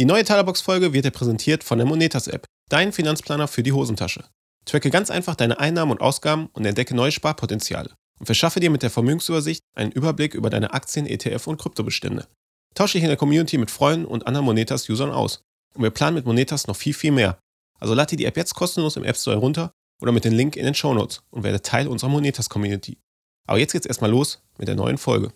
Die neue Talerbox-Folge wird dir präsentiert von der Monetas-App, dein Finanzplaner für die Hosentasche. Tracke ganz einfach deine Einnahmen und Ausgaben und entdecke neue Sparpotenziale. Und verschaffe dir mit der Vermögensübersicht einen Überblick über deine Aktien, ETF und Kryptobestände. Tausche dich in der Community mit Freunden und anderen Monetas-Usern aus. Und wir planen mit Monetas noch viel, viel mehr. Also lade dir die App jetzt kostenlos im App Store herunter oder mit dem Link in den Show Notes und werde Teil unserer Monetas-Community. Aber jetzt geht's erstmal los mit der neuen Folge.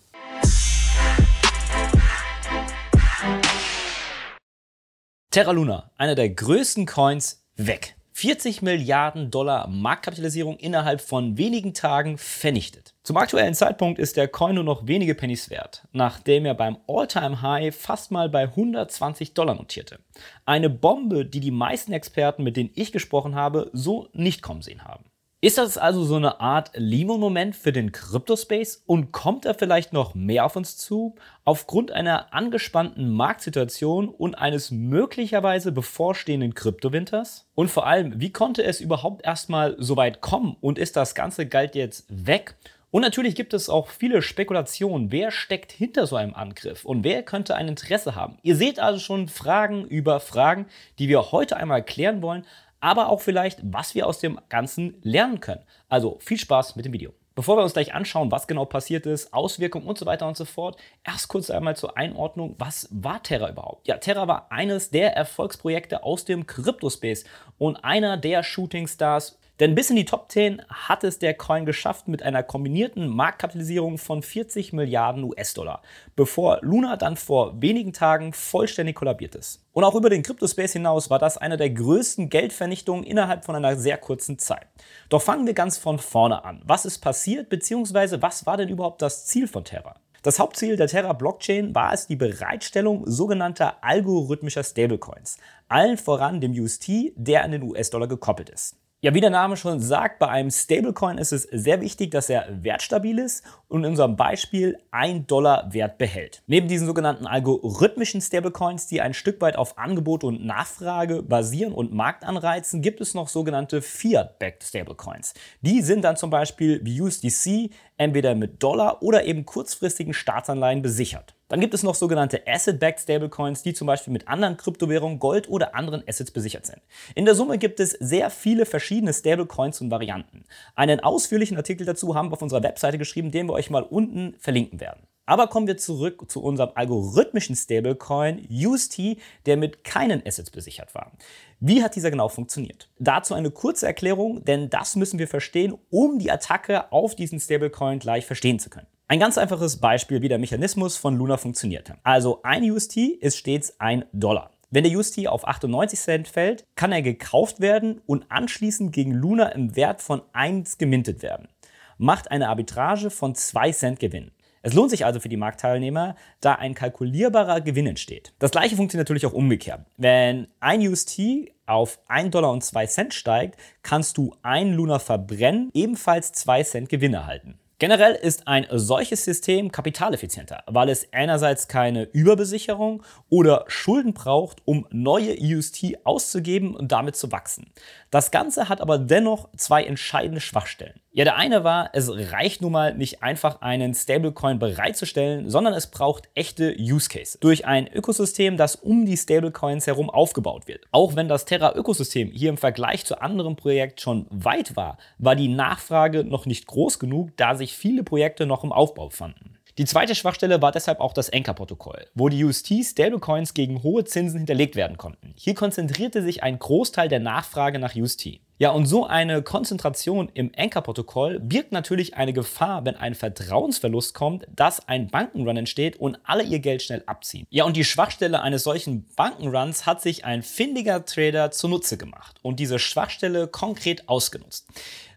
Terra Luna, einer der größten Coins, weg. 40 Milliarden Dollar Marktkapitalisierung innerhalb von wenigen Tagen vernichtet. Zum aktuellen Zeitpunkt ist der Coin nur noch wenige Pennies wert, nachdem er beim All-Time-High fast mal bei 120 Dollar notierte. Eine Bombe, die die meisten Experten, mit denen ich gesprochen habe, so nicht kommen sehen haben. Ist das also so eine Art Limo-Moment für den Kryptospace und kommt da vielleicht noch mehr auf uns zu? Aufgrund einer angespannten Marktsituation und eines möglicherweise bevorstehenden Kryptowinters? Und vor allem, wie konnte es überhaupt erstmal so weit kommen und ist das ganze Geld jetzt weg? Und natürlich gibt es auch viele Spekulationen, wer steckt hinter so einem Angriff und wer könnte ein Interesse haben. Ihr seht also schon Fragen über Fragen, die wir heute einmal klären wollen, aber auch vielleicht, was wir aus dem Ganzen lernen können. Also viel Spaß mit dem Video. Bevor wir uns gleich anschauen, was genau passiert ist, Auswirkungen und so weiter und so fort, erst kurz einmal zur Einordnung, was war Terra überhaupt? Ja, Terra war eines der Erfolgsprojekte aus dem Crypto-Space und einer der Shooting Stars denn bis in die Top 10 hat es der Coin geschafft mit einer kombinierten Marktkapitalisierung von 40 Milliarden US-Dollar, bevor Luna dann vor wenigen Tagen vollständig kollabiert ist. Und auch über den Crypto-Space hinaus war das eine der größten Geldvernichtungen innerhalb von einer sehr kurzen Zeit. Doch fangen wir ganz von vorne an. Was ist passiert, beziehungsweise was war denn überhaupt das Ziel von Terra? Das Hauptziel der Terra Blockchain war es die Bereitstellung sogenannter algorithmischer Stablecoins, allen voran dem UST, der an den US-Dollar gekoppelt ist. Ja, wie der Name schon sagt, bei einem Stablecoin ist es sehr wichtig, dass er wertstabil ist und in unserem Beispiel 1 Dollar Wert behält. Neben diesen sogenannten algorithmischen Stablecoins, die ein Stück weit auf Angebot und Nachfrage basieren und Markt anreizen, gibt es noch sogenannte Fiat-Backed Stablecoins. Die sind dann zum Beispiel wie USDC entweder mit Dollar oder eben kurzfristigen Staatsanleihen besichert. Dann gibt es noch sogenannte Asset-Backed Stablecoins, die zum Beispiel mit anderen Kryptowährungen, Gold oder anderen Assets besichert sind. In der Summe gibt es sehr viele verschiedene Stablecoins und Varianten. Einen ausführlichen Artikel dazu haben wir auf unserer Webseite geschrieben, den wir euch mal unten verlinken werden. Aber kommen wir zurück zu unserem algorithmischen Stablecoin UST, der mit keinen Assets besichert war. Wie hat dieser genau funktioniert? Dazu eine kurze Erklärung, denn das müssen wir verstehen, um die Attacke auf diesen Stablecoin gleich verstehen zu können. Ein ganz einfaches Beispiel, wie der Mechanismus von Luna funktionierte. Also ein UST ist stets ein Dollar. Wenn der UST auf 98 Cent fällt, kann er gekauft werden und anschließend gegen Luna im Wert von 1 gemintet werden. Macht eine Arbitrage von 2 Cent Gewinn. Es lohnt sich also für die Marktteilnehmer, da ein kalkulierbarer Gewinn entsteht. Das gleiche funktioniert natürlich auch umgekehrt. Wenn ein UST auf 1 Dollar und 2 Cent steigt, kannst du ein Luna verbrennen, ebenfalls 2 Cent Gewinn erhalten. Generell ist ein solches System kapitaleffizienter, weil es einerseits keine Überbesicherung oder Schulden braucht, um neue UST auszugeben und damit zu wachsen. Das Ganze hat aber dennoch zwei entscheidende Schwachstellen. Ja, der eine war, es reicht nun mal nicht einfach einen Stablecoin bereitzustellen, sondern es braucht echte Use Cases. Durch ein Ökosystem, das um die Stablecoins herum aufgebaut wird. Auch wenn das Terra-Ökosystem hier im Vergleich zu anderen Projekten schon weit war, war die Nachfrage noch nicht groß genug, da sich viele Projekte noch im Aufbau fanden. Die zweite Schwachstelle war deshalb auch das Anchor-Protokoll, wo die UST-Stablecoins gegen hohe Zinsen hinterlegt werden konnten. Hier konzentrierte sich ein Großteil der Nachfrage nach UST. Ja, und so eine Konzentration im Anchor-Protokoll birgt natürlich eine Gefahr, wenn ein Vertrauensverlust kommt, dass ein Bankenrun entsteht und alle ihr Geld schnell abziehen. Ja, und die Schwachstelle eines solchen Bankenruns hat sich ein findiger Trader zunutze gemacht und diese Schwachstelle konkret ausgenutzt.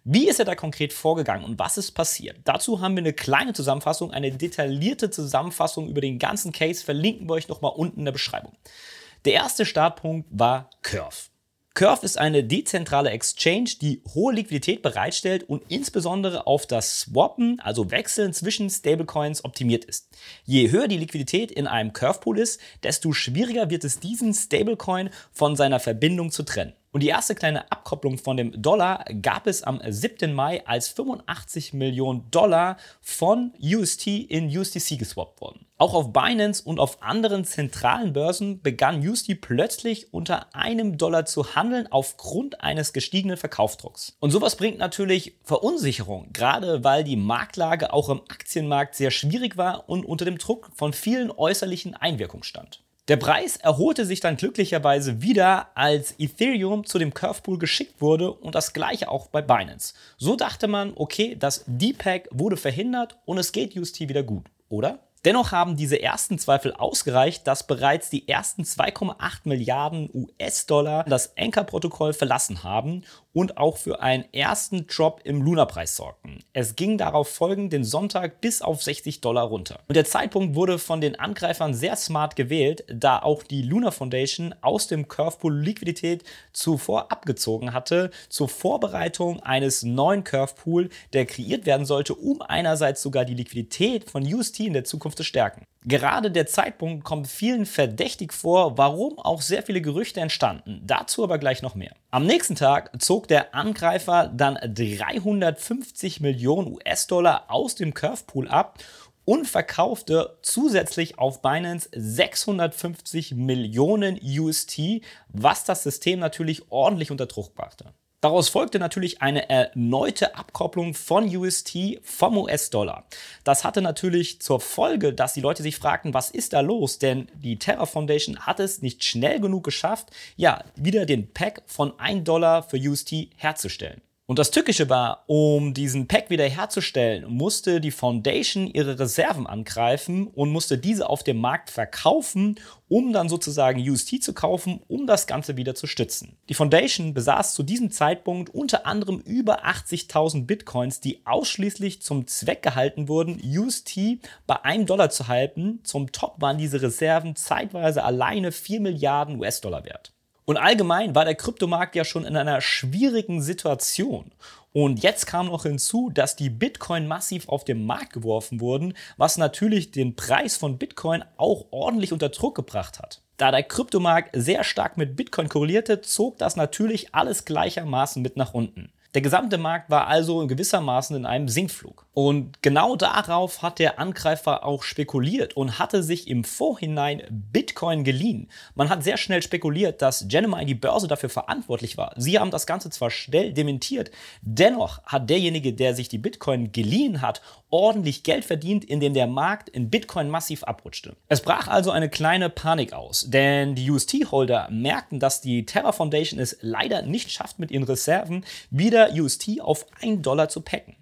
Wie ist er da konkret vorgegangen und was ist passiert? Dazu haben wir eine kleine Zusammenfassung, eine detaillierte Zusammenfassung über den ganzen Case, verlinken wir euch nochmal unten in der Beschreibung. Der erste Startpunkt war Curve. Curve ist eine dezentrale Exchange, die hohe Liquidität bereitstellt und insbesondere auf das Swappen, also Wechseln zwischen Stablecoins optimiert ist. Je höher die Liquidität in einem Curve Pool ist, desto schwieriger wird es diesen Stablecoin von seiner Verbindung zu trennen. Und die erste kleine Abkopplung von dem Dollar gab es am 7. Mai, als 85 Millionen Dollar von UST in USDC geswappt wurden. Auch auf Binance und auf anderen zentralen Börsen begann USD plötzlich unter einem Dollar zu handeln aufgrund eines gestiegenen Verkaufsdrucks. Und sowas bringt natürlich Verunsicherung, gerade weil die Marktlage auch im Aktienmarkt sehr schwierig war und unter dem Druck von vielen äußerlichen Einwirkungen stand. Der Preis erholte sich dann glücklicherweise wieder, als Ethereum zu dem Curvepool geschickt wurde und das gleiche auch bei Binance. So dachte man, okay, das Deepak wurde verhindert und es geht UST wieder gut, oder? Dennoch haben diese ersten Zweifel ausgereicht, dass bereits die ersten 2,8 Milliarden US-Dollar das Anchor-Protokoll verlassen haben und auch für einen ersten Drop im Luna-Preis sorgten. Es ging darauf folgend den Sonntag bis auf 60 Dollar runter. Und der Zeitpunkt wurde von den Angreifern sehr smart gewählt, da auch die Luna Foundation aus dem Curvepool Liquidität zuvor abgezogen hatte, zur Vorbereitung eines neuen Curvepool, der kreiert werden sollte, um einerseits sogar die Liquidität von UST in der Zukunft zu stärken. Gerade der Zeitpunkt kommt vielen verdächtig vor, warum auch sehr viele Gerüchte entstanden. Dazu aber gleich noch mehr. Am nächsten Tag zog der Angreifer dann 350 Millionen US-Dollar aus dem Curvepool ab und verkaufte zusätzlich auf Binance 650 Millionen UST, was das System natürlich ordentlich unter Druck brachte. Daraus folgte natürlich eine erneute Abkopplung von UST vom US-Dollar. Das hatte natürlich zur Folge, dass die Leute sich fragten, was ist da los? Denn die Terra Foundation hat es nicht schnell genug geschafft, ja, wieder den Pack von 1 Dollar für UST herzustellen. Und das Tückische war, um diesen Pack wieder herzustellen, musste die Foundation ihre Reserven angreifen und musste diese auf dem Markt verkaufen, um dann sozusagen UST zu kaufen, um das Ganze wieder zu stützen. Die Foundation besaß zu diesem Zeitpunkt unter anderem über 80.000 Bitcoins, die ausschließlich zum Zweck gehalten wurden, UST bei einem Dollar zu halten. Zum Top waren diese Reserven zeitweise alleine 4 Milliarden US-Dollar wert. Und allgemein war der Kryptomarkt ja schon in einer schwierigen Situation. Und jetzt kam noch hinzu, dass die Bitcoin massiv auf den Markt geworfen wurden, was natürlich den Preis von Bitcoin auch ordentlich unter Druck gebracht hat. Da der Kryptomarkt sehr stark mit Bitcoin korrelierte, zog das natürlich alles gleichermaßen mit nach unten. Der gesamte Markt war also gewissermaßen in einem Sinkflug. Und genau darauf hat der Angreifer auch spekuliert und hatte sich im Vorhinein Bitcoin geliehen. Man hat sehr schnell spekuliert, dass Genemine die Börse dafür verantwortlich war. Sie haben das Ganze zwar schnell dementiert, dennoch hat derjenige, der sich die Bitcoin geliehen hat, ordentlich Geld verdient, indem der Markt in Bitcoin massiv abrutschte. Es brach also eine kleine Panik aus, denn die UST-Holder merkten, dass die Terra Foundation es leider nicht schafft, mit ihren Reserven wieder UST auf 1 Dollar zu packen.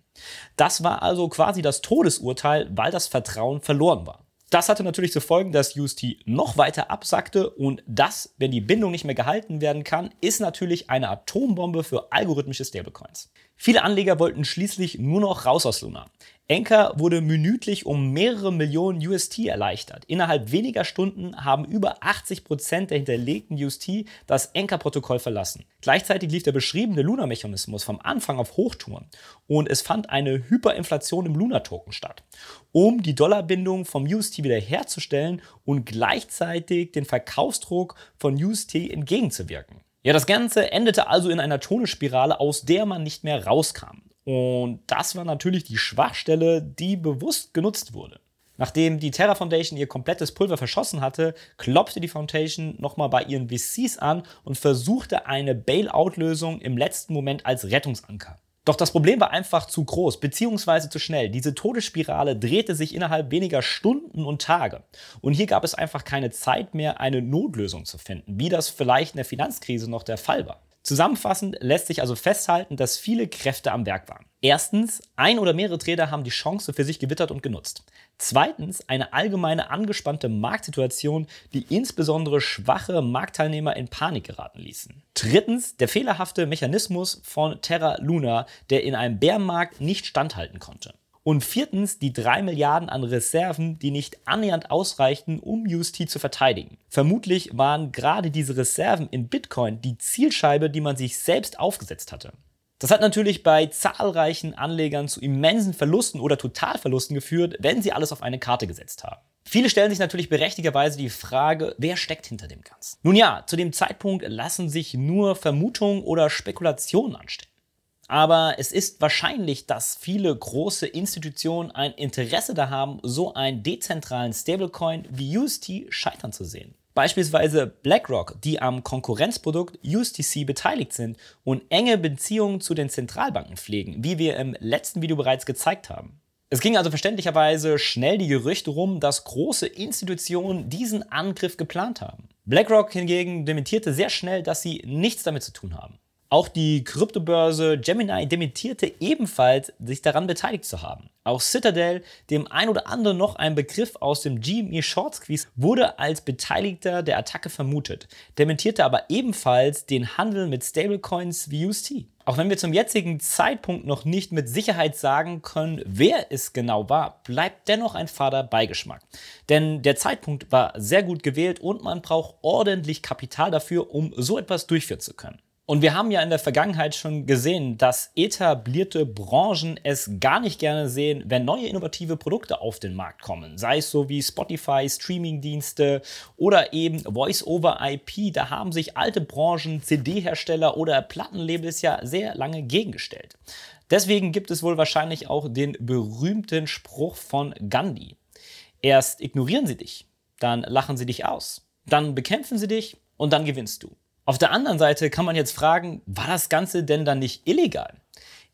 Das war also quasi das Todesurteil, weil das Vertrauen verloren war. Das hatte natürlich zur Folge, dass UST noch weiter absackte und das, wenn die Bindung nicht mehr gehalten werden kann, ist natürlich eine Atombombe für algorithmische Stablecoins. Viele Anleger wollten schließlich nur noch raus aus Luna. Anchor wurde minütlich um mehrere Millionen UST erleichtert. Innerhalb weniger Stunden haben über 80 Prozent der hinterlegten UST das Anchor-Protokoll verlassen. Gleichzeitig lief der beschriebene Luna-Mechanismus vom Anfang auf Hochtouren und es fand eine Hyperinflation im Luna-Token statt, um die Dollarbindung vom UST wiederherzustellen und gleichzeitig den Verkaufsdruck von UST entgegenzuwirken. Ja, das Ganze endete also in einer Todesspirale, aus der man nicht mehr rauskam. Und das war natürlich die Schwachstelle, die bewusst genutzt wurde. Nachdem die Terra Foundation ihr komplettes Pulver verschossen hatte, klopfte die Foundation nochmal bei ihren VCs an und versuchte eine Bailout-Lösung im letzten Moment als Rettungsanker. Doch das Problem war einfach zu groß bzw. zu schnell. Diese Todesspirale drehte sich innerhalb weniger Stunden und Tage. Und hier gab es einfach keine Zeit mehr, eine Notlösung zu finden, wie das vielleicht in der Finanzkrise noch der Fall war. Zusammenfassend lässt sich also festhalten, dass viele Kräfte am Werk waren. Erstens, ein oder mehrere Trader haben die Chance für sich gewittert und genutzt. Zweitens, eine allgemeine angespannte Marktsituation, die insbesondere schwache Marktteilnehmer in Panik geraten ließen. Drittens, der fehlerhafte Mechanismus von Terra Luna, der in einem Bärmarkt nicht standhalten konnte. Und viertens die 3 Milliarden an Reserven, die nicht annähernd ausreichten, um UST zu verteidigen. Vermutlich waren gerade diese Reserven in Bitcoin die Zielscheibe, die man sich selbst aufgesetzt hatte. Das hat natürlich bei zahlreichen Anlegern zu immensen Verlusten oder Totalverlusten geführt, wenn sie alles auf eine Karte gesetzt haben. Viele stellen sich natürlich berechtigerweise die Frage, wer steckt hinter dem Ganzen? Nun ja, zu dem Zeitpunkt lassen sich nur Vermutungen oder Spekulationen anstellen. Aber es ist wahrscheinlich, dass viele große Institutionen ein Interesse da haben, so einen dezentralen Stablecoin wie UST scheitern zu sehen. Beispielsweise BlackRock, die am Konkurrenzprodukt USTC beteiligt sind und enge Beziehungen zu den Zentralbanken pflegen, wie wir im letzten Video bereits gezeigt haben. Es ging also verständlicherweise schnell die Gerüchte rum, dass große Institutionen diesen Angriff geplant haben. BlackRock hingegen dementierte sehr schnell, dass sie nichts damit zu tun haben. Auch die Kryptobörse Gemini dementierte ebenfalls, sich daran beteiligt zu haben. Auch Citadel, dem ein oder anderen noch ein Begriff aus dem GME Short Squeeze, wurde als Beteiligter der Attacke vermutet, dementierte aber ebenfalls den Handel mit Stablecoins wie UST. Auch wenn wir zum jetzigen Zeitpunkt noch nicht mit Sicherheit sagen können, wer es genau war, bleibt dennoch ein fader Beigeschmack. Denn der Zeitpunkt war sehr gut gewählt und man braucht ordentlich Kapital dafür, um so etwas durchführen zu können. Und wir haben ja in der Vergangenheit schon gesehen, dass etablierte Branchen es gar nicht gerne sehen, wenn neue innovative Produkte auf den Markt kommen. Sei es so wie Spotify, Streamingdienste oder eben Voice-over-IP. Da haben sich alte Branchen, CD-Hersteller oder Plattenlabels ja sehr lange gegengestellt. Deswegen gibt es wohl wahrscheinlich auch den berühmten Spruch von Gandhi. Erst ignorieren sie dich, dann lachen sie dich aus, dann bekämpfen sie dich und dann gewinnst du. Auf der anderen Seite kann man jetzt fragen, war das Ganze denn dann nicht illegal?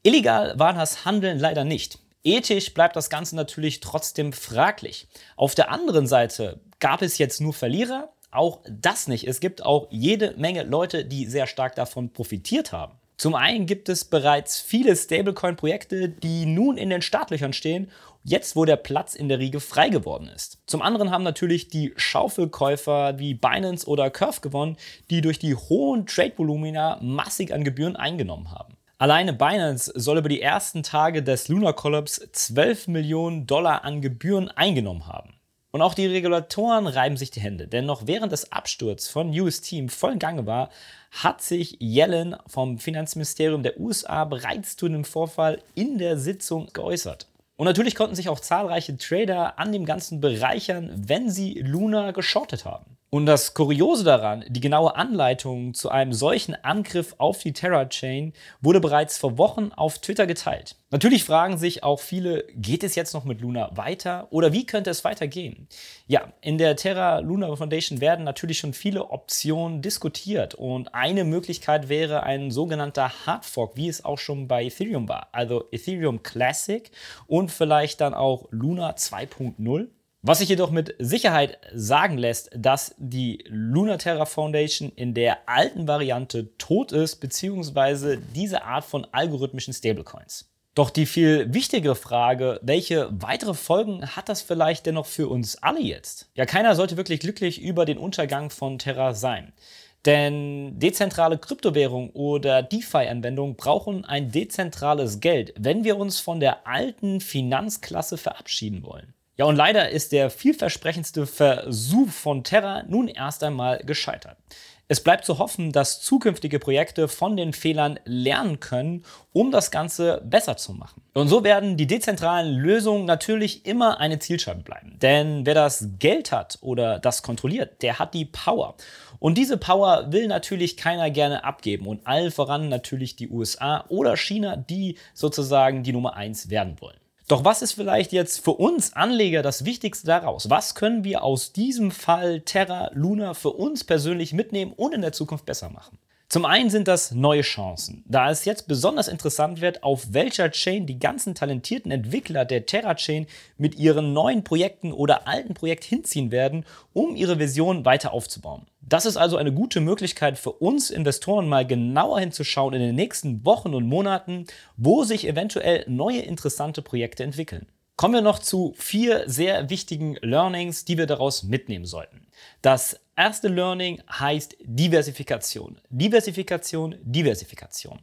Illegal war das Handeln leider nicht. Ethisch bleibt das Ganze natürlich trotzdem fraglich. Auf der anderen Seite gab es jetzt nur Verlierer? Auch das nicht. Es gibt auch jede Menge Leute, die sehr stark davon profitiert haben. Zum einen gibt es bereits viele Stablecoin-Projekte, die nun in den Startlöchern stehen, jetzt wo der Platz in der Riege frei geworden ist. Zum anderen haben natürlich die Schaufelkäufer wie Binance oder Curve gewonnen, die durch die hohen Trade-Volumina massig an Gebühren eingenommen haben. Alleine Binance soll über die ersten Tage des Lunar Collapse 12 Millionen Dollar an Gebühren eingenommen haben. Und auch die Regulatoren reiben sich die Hände, denn noch während des Absturzes von UST im vollen Gange war, hat sich Yellen vom Finanzministerium der USA bereits zu dem Vorfall in der Sitzung geäußert. Und natürlich konnten sich auch zahlreiche Trader an dem Ganzen bereichern, wenn sie Luna geschortet haben. Und das Kuriose daran, die genaue Anleitung zu einem solchen Angriff auf die Terra-Chain wurde bereits vor Wochen auf Twitter geteilt. Natürlich fragen sich auch viele, geht es jetzt noch mit Luna weiter oder wie könnte es weitergehen? Ja, in der Terra Luna Foundation werden natürlich schon viele Optionen diskutiert und eine Möglichkeit wäre ein sogenannter Hardfork, wie es auch schon bei Ethereum war, also Ethereum Classic und vielleicht dann auch Luna 2.0. Was sich jedoch mit Sicherheit sagen lässt, dass die Lunaterra Foundation in der alten Variante tot ist, beziehungsweise diese Art von algorithmischen Stablecoins. Doch die viel wichtigere Frage, welche weitere Folgen hat das vielleicht dennoch für uns alle jetzt? Ja, keiner sollte wirklich glücklich über den Untergang von Terra sein. Denn dezentrale Kryptowährungen oder DeFi-Anwendungen brauchen ein dezentrales Geld, wenn wir uns von der alten Finanzklasse verabschieden wollen. Ja, und leider ist der vielversprechendste Versuch von Terra nun erst einmal gescheitert. Es bleibt zu hoffen, dass zukünftige Projekte von den Fehlern lernen können, um das Ganze besser zu machen. Und so werden die dezentralen Lösungen natürlich immer eine Zielscheibe bleiben. Denn wer das Geld hat oder das kontrolliert, der hat die Power. Und diese Power will natürlich keiner gerne abgeben und allen voran natürlich die USA oder China, die sozusagen die Nummer 1 werden wollen. Doch was ist vielleicht jetzt für uns Anleger das Wichtigste daraus? Was können wir aus diesem Fall Terra Luna für uns persönlich mitnehmen und in der Zukunft besser machen? Zum einen sind das neue Chancen, da es jetzt besonders interessant wird, auf welcher Chain die ganzen talentierten Entwickler der Terra-Chain mit ihren neuen Projekten oder alten Projekt hinziehen werden, um ihre Vision weiter aufzubauen. Das ist also eine gute Möglichkeit für uns Investoren mal genauer hinzuschauen in den nächsten Wochen und Monaten, wo sich eventuell neue interessante Projekte entwickeln. Kommen wir noch zu vier sehr wichtigen Learnings, die wir daraus mitnehmen sollten. Das erste Learning heißt Diversifikation. Diversifikation, Diversifikation.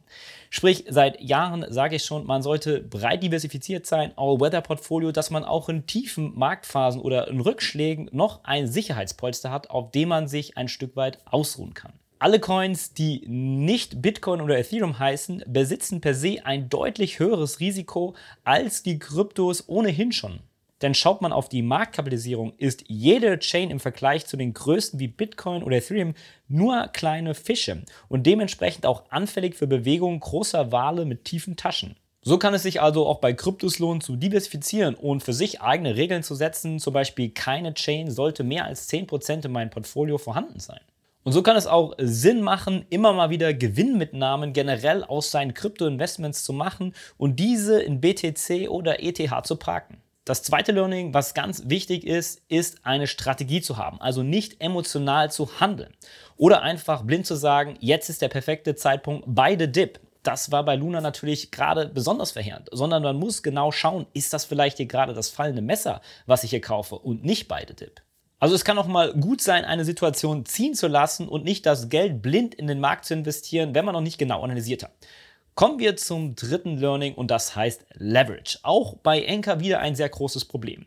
Sprich, seit Jahren sage ich schon, man sollte breit diversifiziert sein, All-Weather-Portfolio, dass man auch in tiefen Marktphasen oder in Rückschlägen noch ein Sicherheitspolster hat, auf dem man sich ein Stück weit ausruhen kann. Alle Coins, die nicht Bitcoin oder Ethereum heißen, besitzen per se ein deutlich höheres Risiko als die Kryptos ohnehin schon. Denn schaut man auf die Marktkapitalisierung, ist jede Chain im Vergleich zu den größten wie Bitcoin oder Ethereum nur kleine Fische und dementsprechend auch anfällig für Bewegungen großer Wale mit tiefen Taschen. So kann es sich also auch bei Kryptos lohnen, zu diversifizieren und für sich eigene Regeln zu setzen. Zum Beispiel keine Chain sollte mehr als 10% in meinem Portfolio vorhanden sein. Und so kann es auch Sinn machen, immer mal wieder Gewinnmitnahmen generell aus seinen Krypto-Investments zu machen und diese in BTC oder ETH zu parken. Das zweite Learning, was ganz wichtig ist, ist eine Strategie zu haben, also nicht emotional zu handeln oder einfach blind zu sagen, jetzt ist der perfekte Zeitpunkt bei the Dip das war bei Luna natürlich gerade besonders verheerend, sondern man muss genau schauen, ist das vielleicht hier gerade das fallende Messer, was ich hier kaufe und nicht beide Dip. Also es kann auch mal gut sein, eine Situation ziehen zu lassen und nicht das Geld blind in den Markt zu investieren, wenn man noch nicht genau analysiert hat. Kommen wir zum dritten Learning und das heißt Leverage. Auch bei Enker wieder ein sehr großes Problem.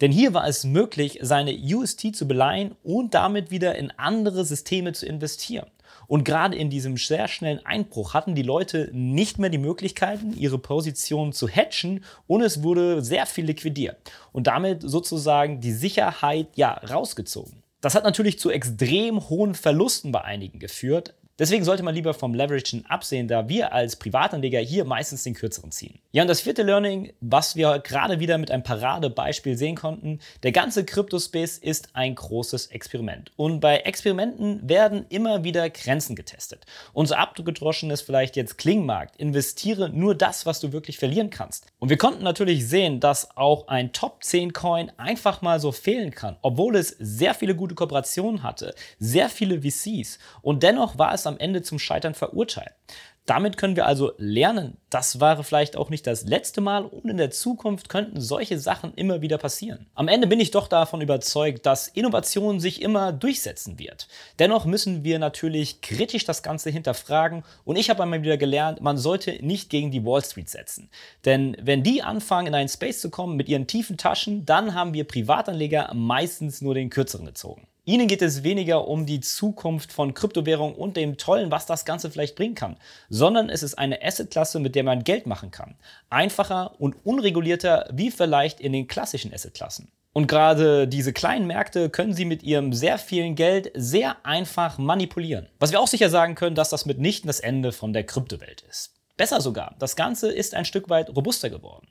Denn hier war es möglich, seine UST zu beleihen und damit wieder in andere Systeme zu investieren. Und gerade in diesem sehr schnellen Einbruch hatten die Leute nicht mehr die Möglichkeiten, ihre Position zu hatchen und es wurde sehr viel liquidiert und damit sozusagen die Sicherheit ja rausgezogen. Das hat natürlich zu extrem hohen Verlusten bei einigen geführt, Deswegen sollte man lieber vom Leveragen absehen, da wir als Privatanleger hier meistens den kürzeren ziehen. Ja, und das vierte Learning, was wir gerade wieder mit einem Paradebeispiel sehen konnten, der ganze Crypto-Space ist ein großes Experiment. Und bei Experimenten werden immer wieder Grenzen getestet. Unser abgedroschenes vielleicht jetzt Klingmarkt, investiere nur das, was du wirklich verlieren kannst. Und wir konnten natürlich sehen, dass auch ein Top 10 Coin einfach mal so fehlen kann, obwohl es sehr viele gute Kooperationen hatte, sehr viele VCs und dennoch war es am Ende zum Scheitern verurteilt. Damit können wir also lernen, das war vielleicht auch nicht das letzte Mal und in der Zukunft könnten solche Sachen immer wieder passieren. Am Ende bin ich doch davon überzeugt, dass Innovation sich immer durchsetzen wird. Dennoch müssen wir natürlich kritisch das Ganze hinterfragen und ich habe einmal wieder gelernt, man sollte nicht gegen die Wall Street setzen. Denn wenn die anfangen, in einen Space zu kommen mit ihren tiefen Taschen, dann haben wir Privatanleger meistens nur den kürzeren gezogen. Ihnen geht es weniger um die Zukunft von Kryptowährungen und dem Tollen, was das Ganze vielleicht bringen kann, sondern es ist eine Assetklasse, mit der man Geld machen kann. Einfacher und unregulierter wie vielleicht in den klassischen Assetklassen. Und gerade diese kleinen Märkte können Sie mit Ihrem sehr vielen Geld sehr einfach manipulieren. Was wir auch sicher sagen können, dass das mitnichten das Ende von der Kryptowelt ist. Besser sogar, das Ganze ist ein Stück weit robuster geworden.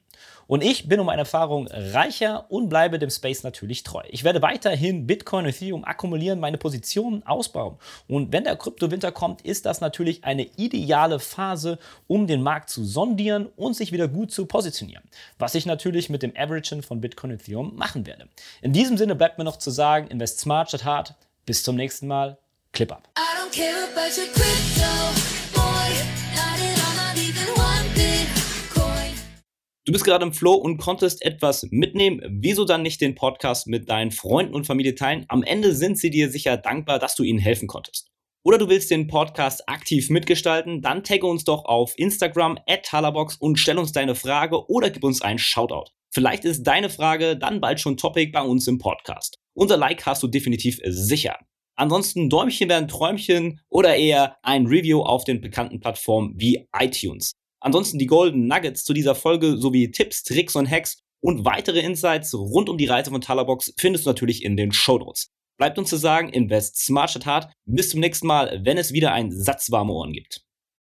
Und ich bin um meine Erfahrung reicher und bleibe dem Space natürlich treu. Ich werde weiterhin Bitcoin und Ethereum akkumulieren, meine Positionen ausbauen. Und wenn der Kryptowinter kommt, ist das natürlich eine ideale Phase, um den Markt zu sondieren und sich wieder gut zu positionieren. Was ich natürlich mit dem Averagen von Bitcoin und Ethereum machen werde. In diesem Sinne bleibt mir noch zu sagen, invest smart statt hart. Bis zum nächsten Mal. Clip up. Du bist gerade im Flow und konntest etwas mitnehmen. Wieso dann nicht den Podcast mit deinen Freunden und Familie teilen? Am Ende sind sie dir sicher dankbar, dass du ihnen helfen konntest. Oder du willst den Podcast aktiv mitgestalten? Dann tagge uns doch auf Instagram at Talabox und stell uns deine Frage oder gib uns einen Shoutout. Vielleicht ist deine Frage dann bald schon Topic bei uns im Podcast. Unser Like hast du definitiv sicher. Ansonsten Däumchen werden Träumchen oder eher ein Review auf den bekannten Plattformen wie iTunes. Ansonsten die Golden Nuggets zu dieser Folge sowie Tipps, Tricks und Hacks und weitere Insights rund um die Reise von Talabox findest du natürlich in den Show Notes. Bleibt uns zu sagen, invest smart statt hart. Bis zum nächsten Mal, wenn es wieder ein Satz warme Ohren gibt.